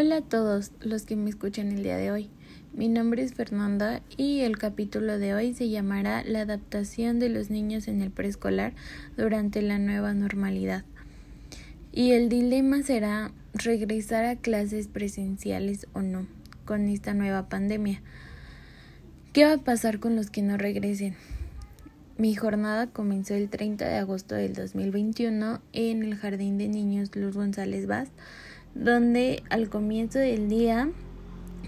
Hola a todos los que me escuchan el día de hoy. Mi nombre es Fernanda y el capítulo de hoy se llamará La adaptación de los niños en el preescolar durante la nueva normalidad. Y el dilema será regresar a clases presenciales o no con esta nueva pandemia. ¿Qué va a pasar con los que no regresen? Mi jornada comenzó el 30 de agosto del 2021 en el Jardín de Niños Luz González Vaz donde al comienzo del día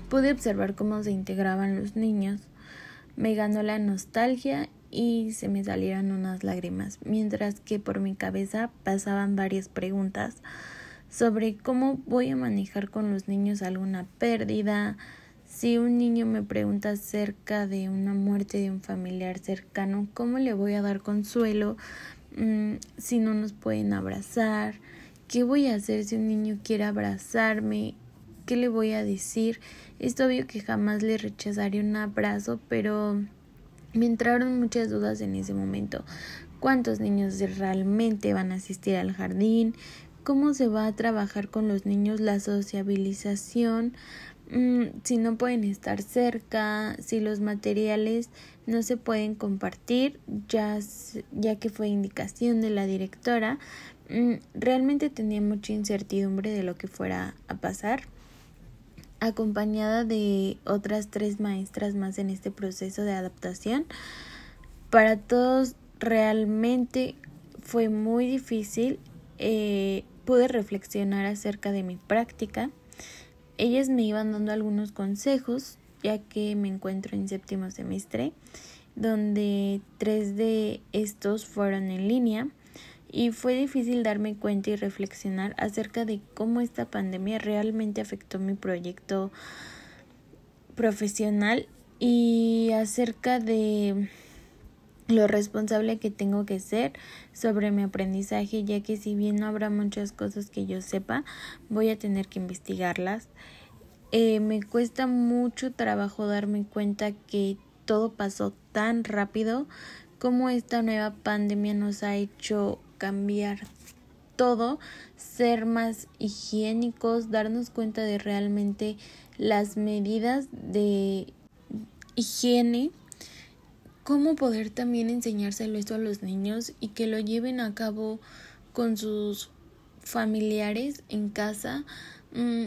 pude observar cómo se integraban los niños. Me ganó la nostalgia y se me salieron unas lágrimas, mientras que por mi cabeza pasaban varias preguntas sobre cómo voy a manejar con los niños alguna pérdida, si un niño me pregunta acerca de una muerte de un familiar cercano, ¿cómo le voy a dar consuelo mm, si no nos pueden abrazar? ¿Qué voy a hacer si un niño quiere abrazarme? ¿Qué le voy a decir? Es obvio que jamás le rechazaré un abrazo, pero me entraron muchas dudas en ese momento. ¿Cuántos niños realmente van a asistir al jardín? ¿Cómo se va a trabajar con los niños la sociabilización? Mm, si no pueden estar cerca, si los materiales no se pueden compartir, ya, ya que fue indicación de la directora, Mm, realmente tenía mucha incertidumbre de lo que fuera a pasar, acompañada de otras tres maestras más en este proceso de adaptación. Para todos realmente fue muy difícil. Eh, pude reflexionar acerca de mi práctica. Ellas me iban dando algunos consejos, ya que me encuentro en séptimo semestre, donde tres de estos fueron en línea y fue difícil darme cuenta y reflexionar acerca de cómo esta pandemia realmente afectó mi proyecto profesional y acerca de lo responsable que tengo que ser sobre mi aprendizaje, ya que si bien no habrá muchas cosas que yo sepa, voy a tener que investigarlas. Eh, me cuesta mucho trabajo darme cuenta que todo pasó tan rápido como esta nueva pandemia nos ha hecho cambiar todo, ser más higiénicos, darnos cuenta de realmente las medidas de higiene, cómo poder también enseñárselo esto a los niños y que lo lleven a cabo con sus familiares en casa. Mm,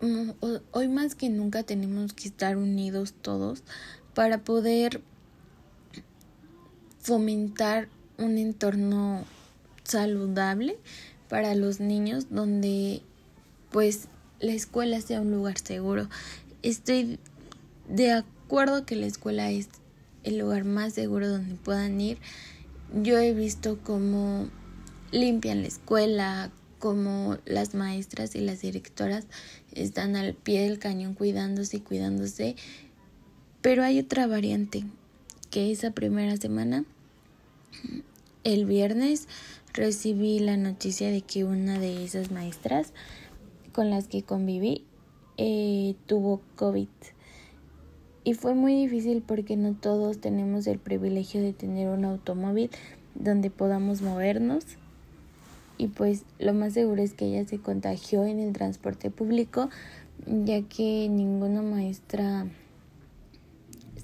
mm, hoy más que nunca tenemos que estar unidos todos para poder fomentar un entorno saludable para los niños donde pues la escuela sea un lugar seguro. Estoy de acuerdo que la escuela es el lugar más seguro donde puedan ir. Yo he visto cómo limpian la escuela, cómo las maestras y las directoras están al pie del cañón cuidándose y cuidándose. Pero hay otra variante, que esa primera semana, el viernes, recibí la noticia de que una de esas maestras con las que conviví eh, tuvo COVID. Y fue muy difícil porque no todos tenemos el privilegio de tener un automóvil donde podamos movernos. Y pues lo más seguro es que ella se contagió en el transporte público, ya que ninguna maestra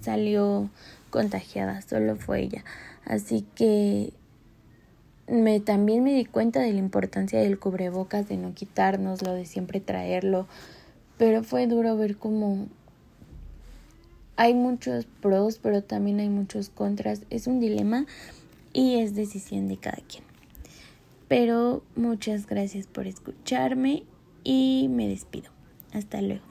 salió contagiada, solo fue ella. Así que me también me di cuenta de la importancia del cubrebocas, de no quitárnoslo, de siempre traerlo, pero fue duro ver cómo hay muchos pros, pero también hay muchos contras. Es un dilema y es decisión de cada quien. Pero muchas gracias por escucharme y me despido. Hasta luego.